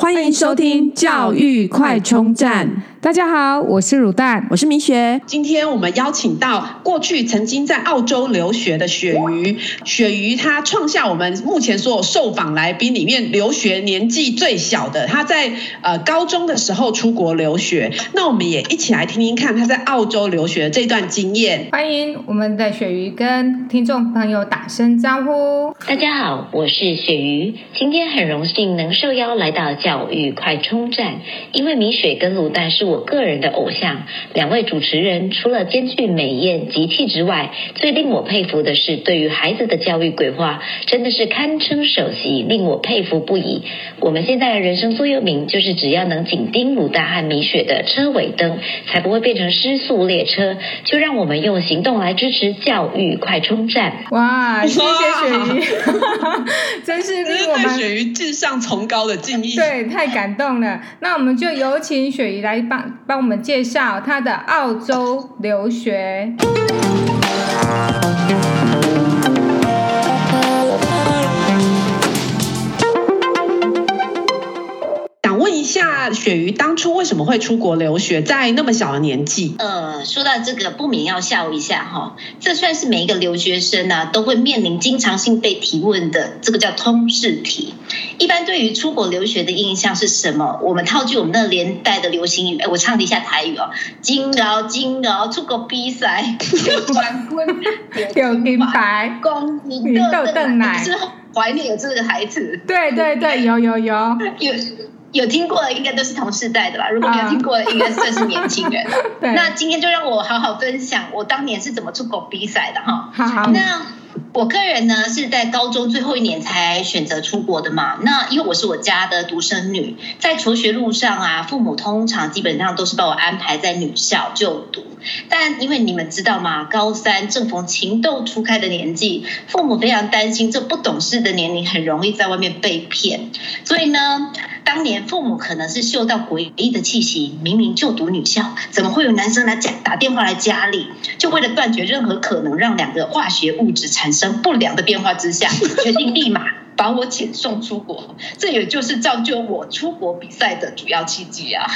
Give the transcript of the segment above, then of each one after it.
欢迎收听教育快充站。大家好，我是乳蛋，我是米雪。今天我们邀请到过去曾经在澳洲留学的雪鱼。雪鱼她创下我们目前所有受访来宾里面留学年纪最小的。她在呃高中的时候出国留学。那我们也一起来听听看她在澳洲留学的这段经验。欢迎我们的雪鱼跟听众朋友打声招呼。大家好，我是雪鱼。今天很荣幸能受邀来到教育快充站，因为米雪跟乳蛋是。我个人的偶像，两位主持人除了兼具美艳及气之外，最令我佩服的是对于孩子的教育规划，真的是堪称首席，令我佩服不已。我们现在的人生座右铭就是只要能紧盯乳蛋和米雪的车尾灯，才不会变成失速列车。就让我们用行动来支持教育快充站。哇，谢谢雪瑜，真是令我们对雪姨志向崇高的敬意。对，太感动了。那我们就有请雪姨来帮。帮我们介绍他的澳洲留学。下雪鱼当初为什么会出国留学，在那么小的年纪？呃，说到这个，不免要笑一下哈。这算是每一个留学生呢、啊、都会面临经常性被提问的，这个叫通识题。一般对于出国留学的印象是什么？我们套句我们那年代的流行语，哎，我唱了一下台语哦，金劳金劳，出国比赛 有冠军，有金牌，公你豆豆奶，是怀念有这个台词？对对对，有有有有。有听过的应该都是同世代的吧？如果没有听过的，应该算是年轻人。对，那今天就让我好好分享我当年是怎么出国比赛的哈。好好。那我个人呢是在高中最后一年才选择出国的嘛。那因为我是我家的独生女，在求学路上啊，父母通常基本上都是把我安排在女校就读。但因为你们知道吗？高三正逢情窦初开的年纪，父母非常担心这不懂事的年龄很容易在外面被骗，所以呢。当年父母可能是嗅到诡异的气息，明明就读女校，怎么会有男生来家打电话来家里？就为了断绝任何可能让两个化学物质产生不良的变化之下，决定立马。把我遣送出国，这也就是造就我出国比赛的主要契机啊！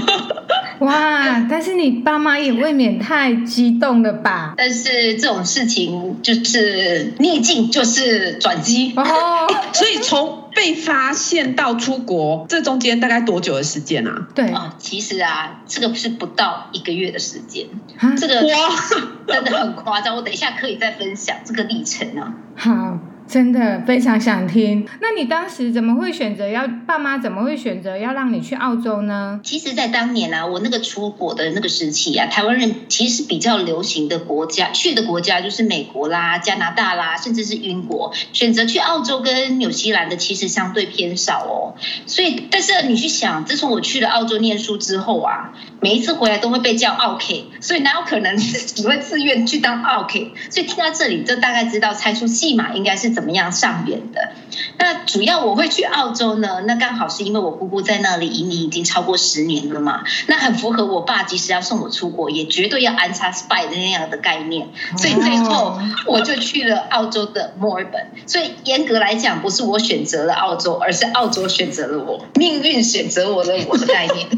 哇，但是你爸妈也未免太激动了吧？但是这种事情就是逆境就是转机哦，所以从被发现到出国，这中间大概多久的时间啊？对啊，其实啊，这个是不到一个月的时间，这个哇，真的很夸张。我等一下可以再分享这个历程啊。好。真的非常想听。那你当时怎么会选择要爸妈怎么会选择要让你去澳洲呢？其实，在当年啊，我那个出国的那个时期啊，台湾人其实比较流行的国家去的国家就是美国啦、加拿大啦，甚至是英国。选择去澳洲跟纽西兰的其实相对偏少哦。所以，但是你去想，自从我去了澳洲念书之后啊，每一次回来都会被叫奥 K，所以哪有可能你会自愿去当奥 K？所以听到这里，就大概知道猜出戏码应该是。怎么样上演的？那主要我会去澳洲呢？那刚好是因为我姑姑在那里移民已经超过十年了嘛。那很符合我爸即使要送我出国，也绝对要安插 spy 的那样的概念。所以最后我就去了澳洲的墨尔本。所以严格来讲，不是我选择了澳洲，而是澳洲选择了我，命运选择我的我的概念。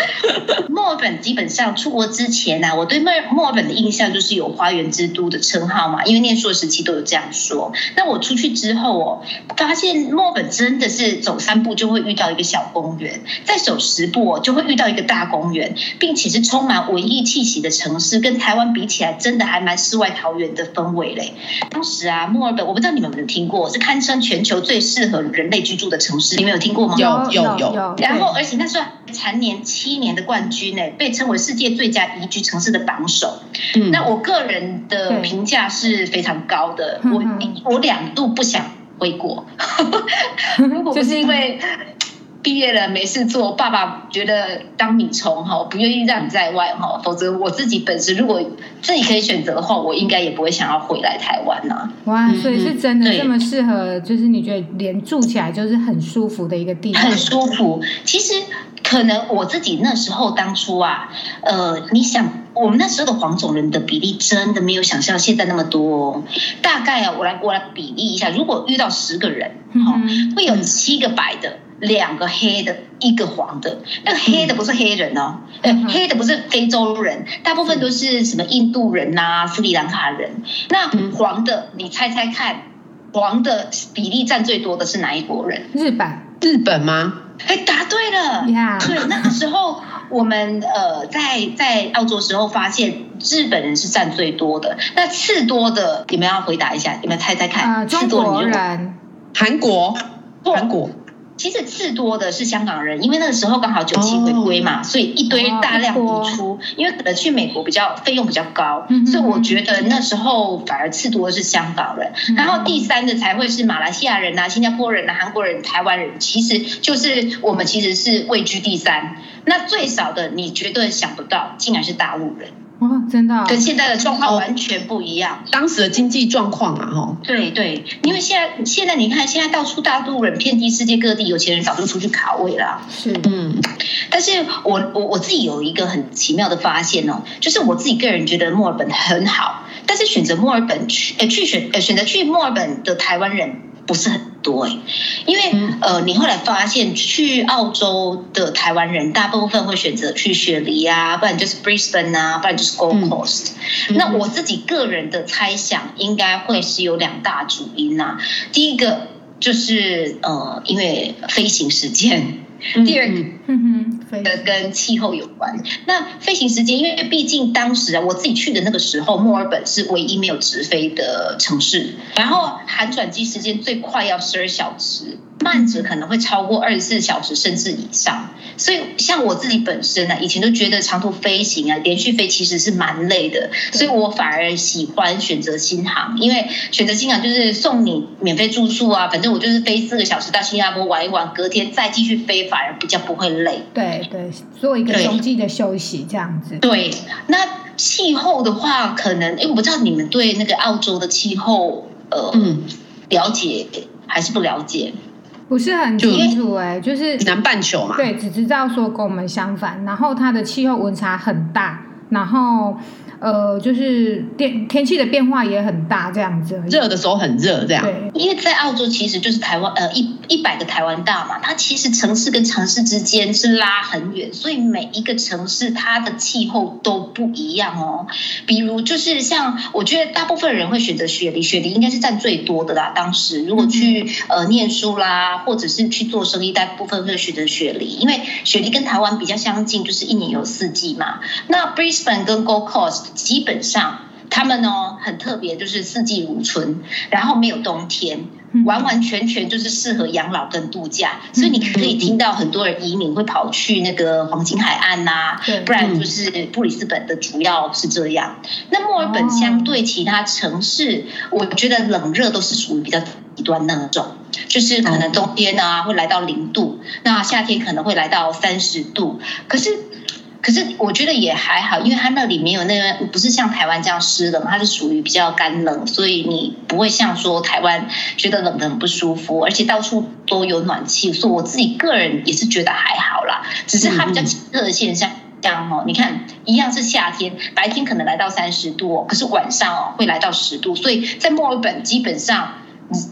墨尔本基本上出国之前呢、啊，我对墨墨尔本的印象就是有花园之都的称号嘛，因为念书的时期都有这样说。那我。我出去之后哦，发现墨尔本真的是走三步就会遇到一个小公园，再走十步哦就会遇到一个大公园，并且是充满文艺气息的城市，跟台湾比起来，真的还蛮世外桃源的氛围嘞。当时啊，墨尔本我不知道你们有没有听过，是堪称全球最适合人类居住的城市，你们有听过吗？有有有。然后，而且那时候蝉联七年的冠军呢，被称为世界最佳宜居城市的榜首。嗯，那我个人的评价是非常高的，我我两。度不想回国，如果不是因为毕业了没事做，爸爸觉得当米虫哈，不愿意让你在外哈，否则我自己本身如果自己可以选择的话，我应该也不会想要回来台湾呐。哇，所以是真的这么适合，就是你觉得连住起来就是很舒服的一个地方，很舒服。其实可能我自己那时候当初啊，呃，你想。我们那时候的黄种人的比例真的没有想象现在那么多哦，大概啊，我来我来比例一下，如果遇到十个人，哈，会有七个白的。两个黑的，一个黄的。那个黑的不是黑人哦，嗯、黑的不是非洲人，大部分都是什么印度人呐、啊、斯里兰卡人。那黄的，你猜猜看，黄的比例占最多的是哪一国人？日本？日本吗？哎，答对了。对，那个时候我们呃在在澳洲时候发现日本人是占最多的。那次多的，你们要回答一下，你们猜猜看？呃、中国人。韩国，韩国。其实次多的是香港人，因为那个时候刚好九七回归嘛，oh, 所以一堆大量移出。因为可能去美国比较费用比较高，嗯、所以我觉得那时候反而次多的是香港人。嗯、然后第三的才会是马来西亚人啊、新加坡人啊、韩国人、台湾人。其实就是我们其实是位居第三。那最少的你绝对想不到，竟然是大陆人。哦，真的、哦，跟现在的状况完全不一样。哦、当时的经济状况啊，哈，对对，因为现在现在你看，现在到处大陆人遍地世界各地，有钱人早就出去卡位了。是，嗯，但是我我我自己有一个很奇妙的发现哦，就是我自己个人觉得墨尔本很好，但是选择墨尔本去呃去选呃选择去墨尔本的台湾人不是很。多欸，因为呃，你后来发现去澳洲的台湾人，大部分会选择去雪梨啊，不然就是 Brisbane 啊，不然就是 Gold Coast。嗯。那我自己个人的猜想，应该会是有两大主因啊。第一个就是呃，因为飞行时间。第二个，跟气候有关。那飞行时间，因为毕竟当时啊，我自己去的那个时候，墨尔本是唯一没有直飞的城市，然后含转机时间最快要十二小时。慢者可能会超过二十四小时甚至以上，所以像我自己本身呢、啊，以前都觉得长途飞行啊，连续飞其实是蛮累的，所以我反而喜欢选择新航，因为选择新航就是送你免费住宿啊，反正我就是飞四个小时到新加坡玩一玩，隔天再继续飞，反而比较不会累。对对，做一个冬季的休息这样子。对，那气候的话，可能因为，我不知道你们对那个澳洲的气候呃，嗯，了解还是不了解？不是很清楚哎、欸，就，就是南半球嘛，对，只知道说跟我们相反，然后它的气候温差很大，然后。呃，就是天天气的变化也很大，这样子。热的时候很热，这样。对，因为在澳洲其实就是台湾，呃，一一百个台湾大嘛，它其实城市跟城市之间是拉很远，所以每一个城市它的气候都不一样哦。比如就是像，我觉得大部分人会选择雪梨，雪梨应该是占最多的啦。当时如果去呃念书啦，或者是去做生意，大部分会选择雪梨，因为雪梨跟台湾比较相近，就是一年有四季嘛。那 Brisbane 跟 Gold Coast。基本上，他们呢很特别，就是四季如春，然后没有冬天，完完全全就是适合养老跟度假。所以你可以听到很多人移民会跑去那个黄金海岸呐、啊，不然就是布里斯本的主要是这样。那墨尔本相对其他城市，我觉得冷热都是属于比较极端那种，就是可能冬天啊会来到零度，那夏天可能会来到三十度，可是。可是我觉得也还好，因为它那里没有那个，不是像台湾这样湿冷，它是属于比较干冷，所以你不会像说台湾觉得冷得很不舒服，而且到处都有暖气，所以我自己个人也是觉得还好啦。只是它比较奇特的现象，像哦，你看一样是夏天，白天可能来到三十度，可是晚上哦会来到十度，所以在墨尔本基本上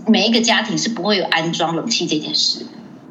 每一个家庭是不会有安装冷气这件事，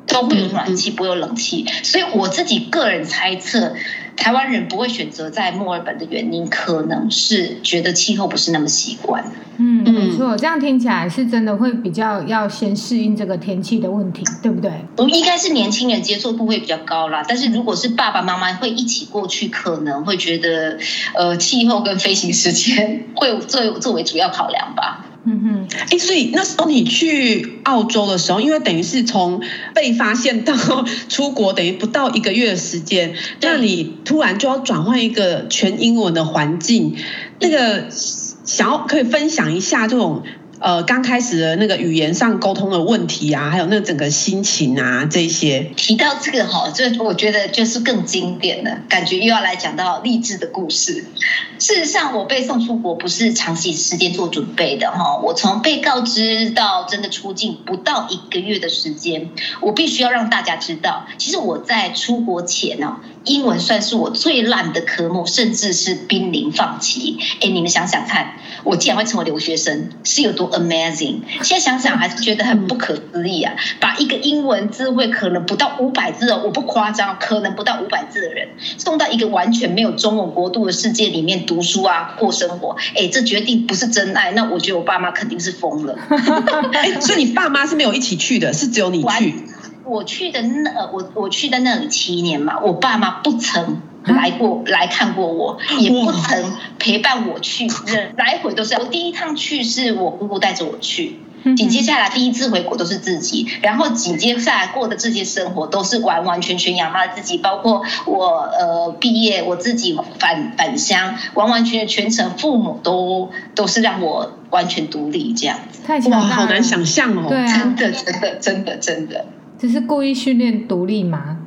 都会有暖气，不会有冷气，所以我自己个人猜测。台湾人不会选择在墨尔本的原因，可能是觉得气候不是那么习惯。嗯，没错，这样听起来是真的会比较要先适应这个天气的问题，对不对？我应该是年轻人接受度会比较高啦，但是如果是爸爸妈妈会一起过去，可能会觉得呃气候跟飞行时间会作作为主要考量吧。嗯哼，哎，所以那时候你去澳洲的时候，因为等于是从被发现到 出国，等于不到一个月的时间，那你突然就要转换一个全英文的环境，那个想要可以分享一下这种。呃，刚开始的那个语言上沟通的问题啊，还有那整个心情啊，这些提到这个哈，这我觉得就是更经典的感觉，又要来讲到励志的故事。事实上，我被送出国不是长期时间做准备的哈，我从被告知到真的出境不到一个月的时间，我必须要让大家知道，其实我在出国前呢，英文算是我最烂的科目，甚至是濒临放弃。哎，你们想想看，我竟然会成为留学生，是有多 amazing？现在想想还是觉得很不可思议啊！把一个英文字汇可能不到五百字哦，我不夸张，可能不到五百字的人，送到一个完全没有中文国度的世界里面读书啊，过生活。哎，这决定不是真爱，那我觉得我爸妈肯定是疯了。所以你爸妈是没有一起去的，是只有你去。我去的那我我去的那里七年嘛，我爸妈不曾来过来看过我，也不曾陪伴我去，来回都是我第一趟去是我姑姑带着我去，紧接下来第一次回国都是自己，然后紧接下来过的这些生活都是完完全全养大自己，包括我呃毕业我自己返返乡，完完全全全程父母都都是让我完全独立这样子，太强大了，哇，好难想象哦，对啊，真的真的真的真的。只是故意训练独立吗？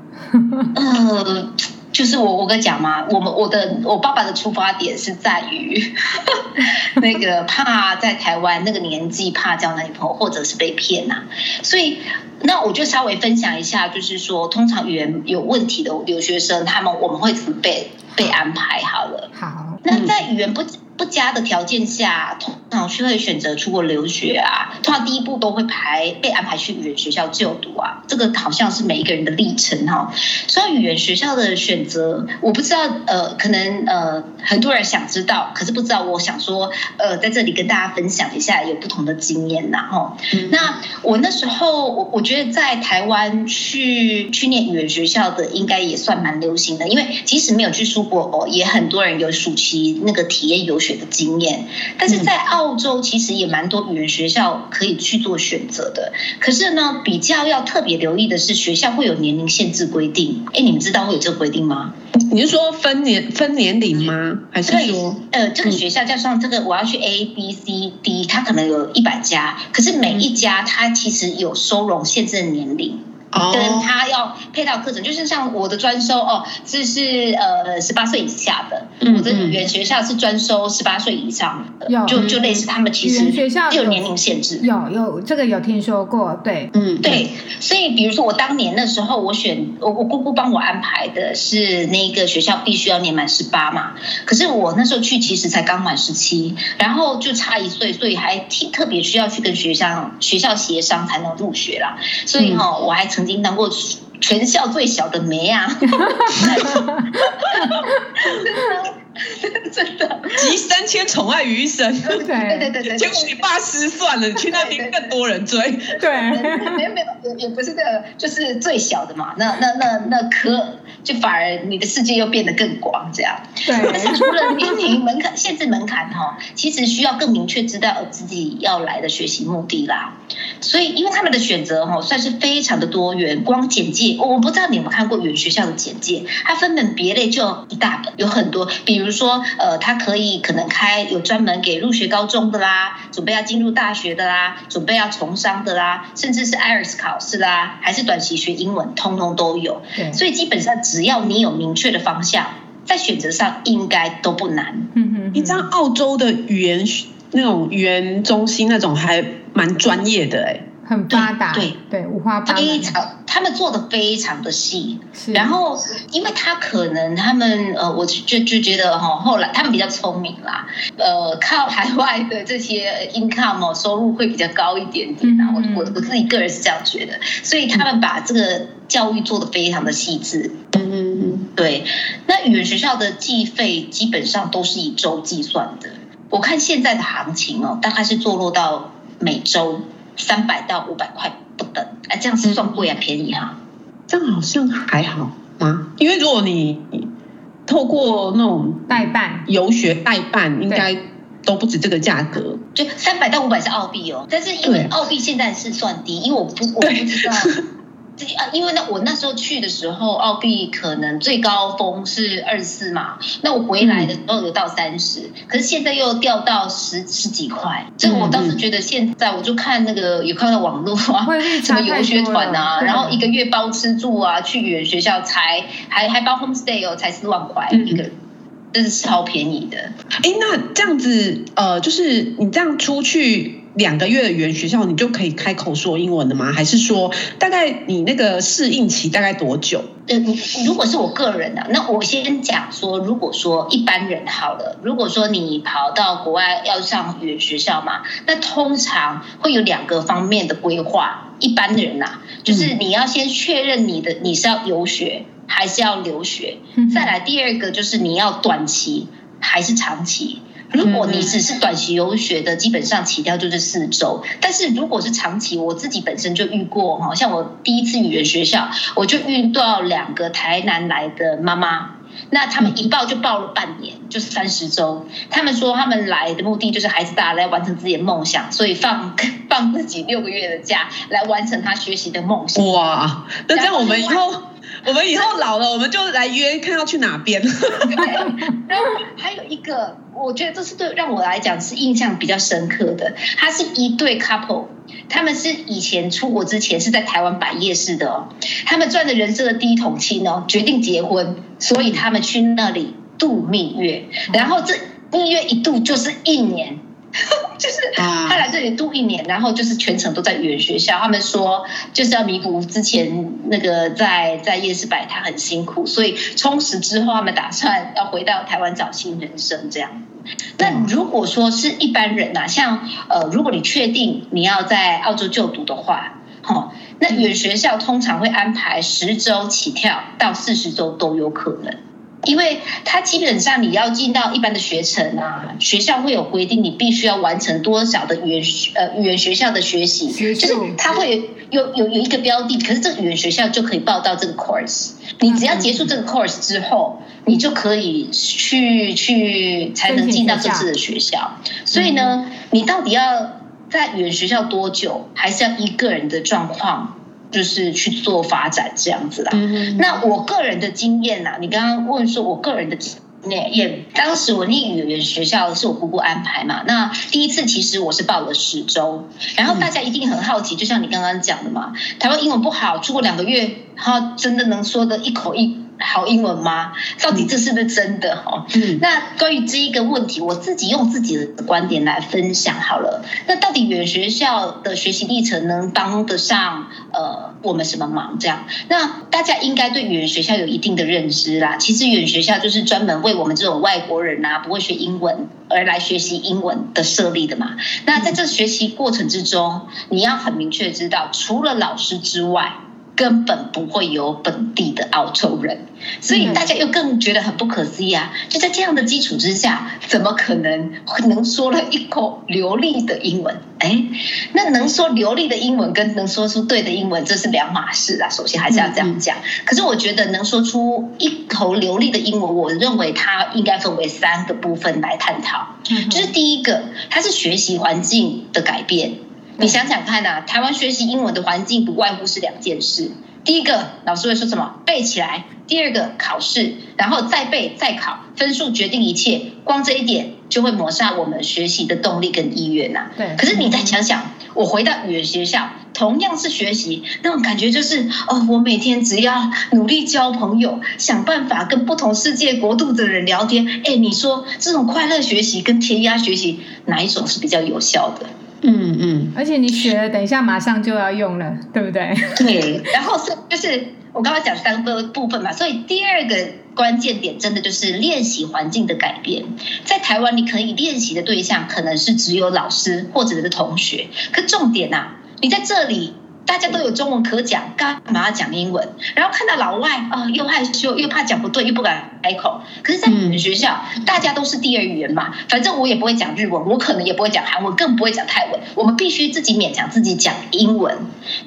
呃，就是我我跟你讲嘛，我们我的我爸爸的出发点是在于 那个怕在台湾那个年纪怕交男女朋友或者是被骗呐、啊，所以那我就稍微分享一下，就是说通常语言有问题的留学生，他们我们会怎么被被安排好了。好，那在语言不。不佳的条件下，通常是会选择出国留学啊。通常第一步都会排被安排去语言学校就读啊，这个好像是每一个人的历程哈。所以语言学校的选择，我不知道呃，可能呃很多人想知道，可是不知道。我想说呃，在这里跟大家分享一下有不同的经验呐哈。那我那时候我我觉得在台湾去去念语言学校的应该也算蛮流行的，因为即使没有去出国哦，也很多人有暑期那个体验游学的经验，但是在澳洲其实也蛮多语言学校可以去做选择的。可是呢，比较要特别留意的是，学校会有年龄限制规定。哎，你们知道会有这个规定吗？你是说分年分年龄吗？还是说，呃，这个学校加上这个，我要去 A B C D，它可能有一百家，可是每一家它其实有收容限制的年龄。跟他要配套课程，就是像我的专收哦，这是呃十八岁以下的，我的语言学校是专收十八岁以上的，就就类似他们其实学校有年龄限制，有有这个有听说过，对，嗯对，所以比如说我当年那时候我选我我姑姑帮我安排的是那个学校必须要年满十八嘛，可是我那时候去其实才刚满十七，然后就差一岁，所以还挺特别需要去跟学校学校协商才能入学啦，所以哈我还曾。曾经当过全校最小的梅啊！真的集三千宠爱于一身，对对对对，结果你爸失算了，你去那边更多人追，对，没有没有也也不是这个，就是最小的嘛。那那那那科就反而你的世界又变得更广，这样。对，但是除了年龄门槛限制门槛哈，其实需要更明确知道自己要来的学习目的啦。所以因为他们的选择哈算是非常的多元，光简介我不知道你有没有看过原学校的简介，它分门别类就一大本，有很多，比如。比如说，呃，他可以可能开有专门给入学高中的啦，准备要进入大学的啦，准备要从商的啦，甚至是 IELTS 考试啦，还是短期学英文，通通都有。对所以基本上只要你有明确的方向，在选择上应该都不难。嗯哼，你知道澳洲的语言那种语言中心那种还蛮专业的哎、欸。很发达，对对，五花八门，非常，他们做的非常的细。是然后，因为他可能他们呃，我就就觉得哈，后来他们比较聪明啦，呃，靠海外的这些 income 哦，收入会比较高一点点啊。嗯、我我我自己个人是这样觉得，所以他们把这个教育做的非常的细致。嗯嗯嗯，对。那语言学校的计费基本上都是以周计算的。我看现在的行情哦，大概是坐落到每周。三百到五百块不等，哎，这样是算贵啊，便宜哈？这样好像还好吗？因为如果你透过那种代办游学代办，应该都不止这个价格。就三百到五百是澳币哦，但是因为澳币现在是算低，因为我不我不知道。啊，因为那我那时候去的时候，澳币可能最高峰是二十四嘛，那我回来的时候有到三十，嗯，可是现在又掉到十十几块，所以我当时觉得现在我就看那个有看到网络啊，什么游学团啊，然后一个月包吃住啊，去语言学校才还还包 home stay 哦，才四万块一个，嗯，真是超便宜的。哎，那这样子呃，就是你这样出去。两个月的语言学校，你就可以开口说英文了吗？还是说大概你那个适应期大概多久？呃，如果是我个人的，那我先讲说，如果说一般人好了，如果说你跑到国外要上语言学校嘛，那通常会有两个方面的规划。一般的人呐、啊，就是你要先确认你的你是要游学还是要留学，再来第二个就是你要短期还是长期。如果你只是短期游学的，基本上起跳就是四周。但是如果是长期，我自己本身就遇过哈，像我第一次语言学校，我就遇到两个台南来的妈妈，那他们一报就报了半年，就是三十周。他们说他们来的目的就是孩子大来完成自己的梦想，所以放 放自己六个月的假来完成他学习的梦想。哇，那这样我们以后。我们以后老了，我们就来约看要去哪边。然后还有一个，我觉得这是对让我来讲是印象比较深刻的。他是一对 couple，他们是以前出国之前是在台湾摆夜市的哦。他们赚的人生的第一桶金哦，决定结婚，所以他们去那里度蜜月。然后这蜜月一度就是一年。就是他来这里度一年，然后就是全程都在语言学校。他们说就是要弥补之前那个在在夜市摆摊很辛苦，所以充实之后，他们打算要回到台湾找新人生这样。那如果说是一般人呐，像呃，如果你确定你要在澳洲就读的话，哦，那语言学校通常会安排十周起跳到四十周都有可能。因为他基本上你要进到一般的学程啊，学校会有规定，你必须要完成多少的语言学呃语言学校的学习，就是它会有有有一个标的，可是这个语言学校就可以报到这个 course，你只要结束这个 course 之后，你就可以去去才能进到这次的学校。所以呢，你到底要在语言学校多久，还是要一个人的状况？就是去做发展这样子啦。那我个人的经验呐，你刚刚问说，我个人的经验，也当时我念语言学校是我姑姑安排嘛。那第一次其实我是报了十周，然后大家一定很好奇，就像你刚刚讲的嘛，台湾英文不好，出国两个月，然后真的能说的一口一。好英文吗？到底这是不是真的？哦，嗯，那关于这一个问题，我自己用自己的观点来分享好了。那到底语言学校的学习历程能帮得上呃我们什么忙？这样，那大家应该对语言学校有一定的认知啦。其实语言学校就是专门为我们这种外国人啊，不会学英文而来学习英文的设立的嘛。那在这学习过程之中，你要很明确知道，除了老师之外。根本不会有本地的澳洲人，所以大家又更觉得很不可思议啊！就在这样的基础之下，怎么可能能说了一口流利的英文？哎，那能说流利的英文跟能说出对的英文，这是两码事啊！首先还是要这样讲。可是我觉得能说出一口流利的英文，我认为它应该分为三个部分来探讨。就是第一个，它是学习环境的改变。你想想看呐、啊，台湾学习英文的环境不外乎是两件事。第一个，老师会说什么？背起来。第二个，考试，然后再背再考，分数决定一切。光这一点就会抹杀我们学习的动力跟意愿呐、啊。对。可是你再想想，我回到语言学校，同样是学习，那种感觉就是哦，我每天只要努力交朋友，想办法跟不同世界国度的人聊天。哎，你说这种快乐学习跟填鸭学习，哪一种是比较有效的？嗯嗯，而且你学了，等一下马上就要用了，对不对？对。然后是就是我刚刚讲三个部分嘛，所以第二个关键点真的就是练习环境的改变。在台湾，你可以练习的对象可能是只有老师或者是同学，可重点呐、啊，你在这里。大家都有中文可讲，干嘛要讲英文？然后看到老外啊、哦，又害羞，又怕讲不对，又不敢开口。可是，在你们学校，嗯、大家都是第二语言嘛。反正我也不会讲日文，我可能也不会讲韩文，更不会讲泰文。我们必须自己勉强自己讲英文。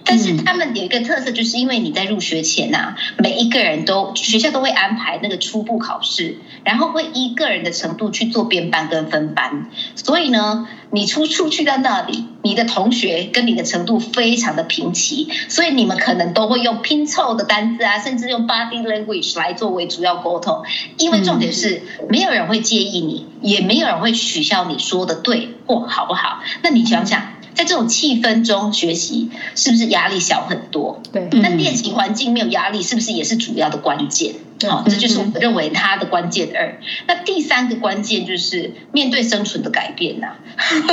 但是他们有一个特色，就是因为你在入学前呐、啊，每一个人都学校都会安排那个初步考试，然后会依个人的程度去做编班跟分班。所以呢。你出出去到那里，你的同学跟你的程度非常的平齐，所以你们可能都会用拼凑的单字啊，甚至用 body language 来作为主要沟通。因为重点是，没有人会介意你，也没有人会取笑你说的对或好不好。那你想想，在这种气氛中学习，是不是压力小很多？对。那练习环境没有压力，是不是也是主要的关键？好、哦，这就是我认为它的关键二。那第三个关键就是面对生存的改变呐、啊，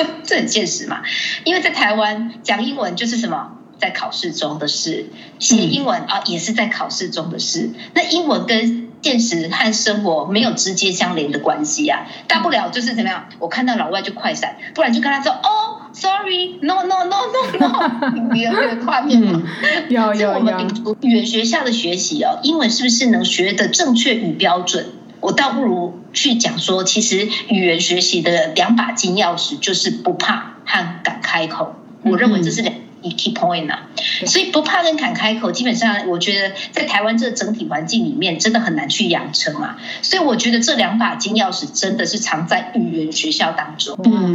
这很现实嘛。因为在台湾讲英文就是什么，在考试中的事；写英文啊，也是在考试中的事。那英文跟现实和生活没有直接相连的关系啊，大不了就是怎么样，我看到老外就快闪，不然就跟他说哦，sorry，no no no no no，你 有这个画面吗？有有有。我们语言学校的学习哦，英文是不是能学的正确与标准？我倒不如去讲说，其实语言学习的两把金钥匙就是不怕和敢开口。我认为这是两。key point 啊，所以不怕跟敢开口，基本上我觉得在台湾这个整体环境里面，真的很难去养成啊。所以我觉得这两把金钥匙真的是藏在语言学校当中。嗯，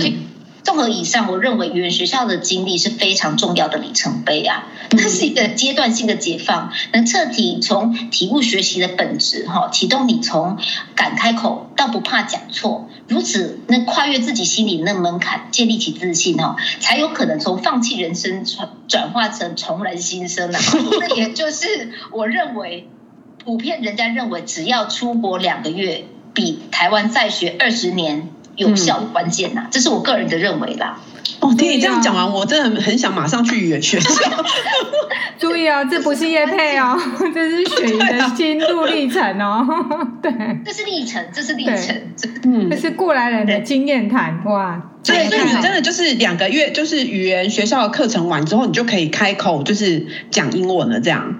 综合以上，我认为语言学校的经历是非常重要的里程碑啊。它是一个阶段性的解放，能彻底从体悟学习的本质哈，启动你从敢开口到不怕讲错。如此能跨越自己心里那门槛，建立起自信哦，才有可能从放弃人生转转化成重燃新生啊！这也就是我认为，普遍人家认为，只要出国两个月，比台湾再学二十年有效的关键呐、啊，这是我个人的认为啦。哦，听你这样讲完，我真的很想马上去语言学校。注意哦，这不是叶配哦，这是雪姨的心路历程哦。对，这是历程，这是历程，嗯，这是过来人的经验谈哇。对，所以你真的就是两个月，就是语言学校的课程完之后，你就可以开口，就是讲英文了，这样。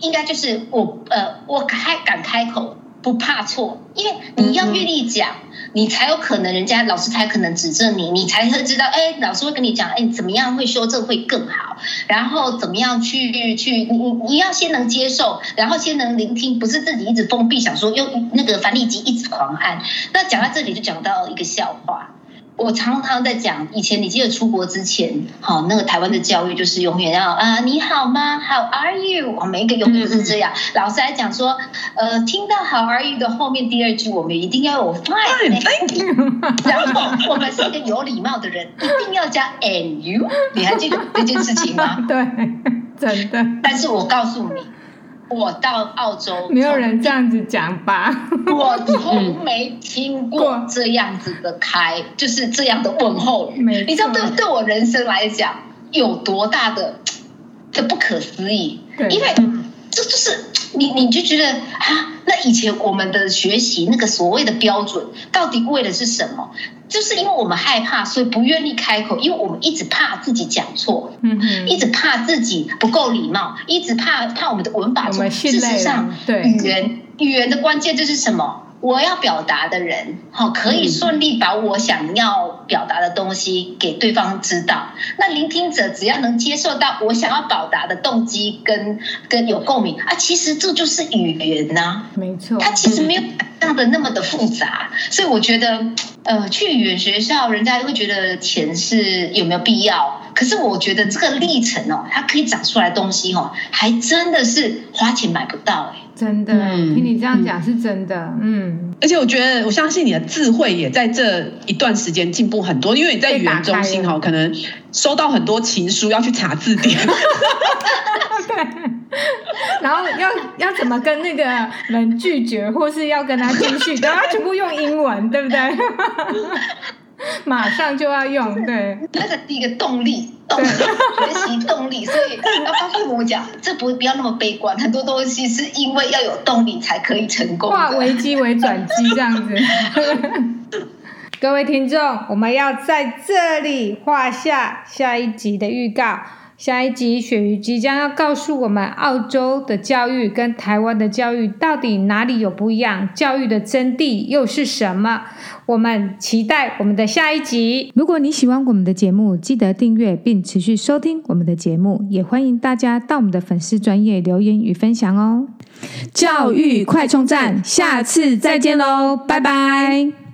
应该就是我呃，我开敢开口。不怕错，因为你要愿意讲，你才有可能，人家老师才可能指正你，你才会知道，哎，老师会跟你讲，哎，怎么样会修正会更好，然后怎么样去去，你你要先能接受，然后先能聆听，不是自己一直封闭，想说用那个繁体机一直狂按。那讲到这里就讲到一个笑话。我常常在讲，以前你记得出国之前，好，那个台湾的教育就是永远要啊，你好吗？How are you？我每一个永远都是这样。老师还讲说，呃，听到 How are you 的后面第二句，我们一定要有 fine，然后我们是一个有礼貌的人，一定要加 and you。你还记得这件事情吗？对，真的。但是我告诉你。我到澳洲，没有人这样子讲吧？我从没听过这样子的开，就是这样的问候语。你知道对对我人生来讲有多大的的不可思议？因为这就是你，你就觉得啊，那以前我们的学习那个所谓的标准，到底为的是什么？就是因为我们害怕，所以不愿意开口，因为我们一直怕自己讲错，嗯哼，一直怕自己不够礼貌，一直怕怕我们的文法错。事实上，对语言语言的关键就是什么？我要表达的人，好，可以顺利把我想要表达的东西给对方知道。那聆听者只要能接受到我想要表达的动机跟跟有共鸣啊，其实这就是语言呐、啊。没错，他其实没有想的那么的复杂。所以我觉得，呃，去语言学校，人家会觉得钱是有没有必要？可是我觉得这个历程哦，它可以长出来东西哦，还真的是花钱买不到哎。真的，嗯、听你这样讲是真的，嗯。而且我觉得，我相信你的智慧也在这一段时间进步很多，因为你在语言中心哈，可能收到很多情书要去查字典。对。然后要要怎么跟那个人拒绝，或是要跟他继续，都要全部用英文，对不对？马上就要用，对，那个第一个动力，动力，学习动力，所以要告诉我讲，这不不要那么悲观，很多东西是因为要有动力才可以成功，化危机为转机这样子。各位听众，我们要在这里画下下一集的预告。下一集，雪鱼即将要告诉我们，澳洲的教育跟台湾的教育到底哪里有不一样？教育的真谛又是什么？我们期待我们的下一集。如果你喜欢我们的节目，记得订阅并持续收听我们的节目，也欢迎大家到我们的粉丝专业留言与分享哦。教育快充站，下次再见喽，拜拜。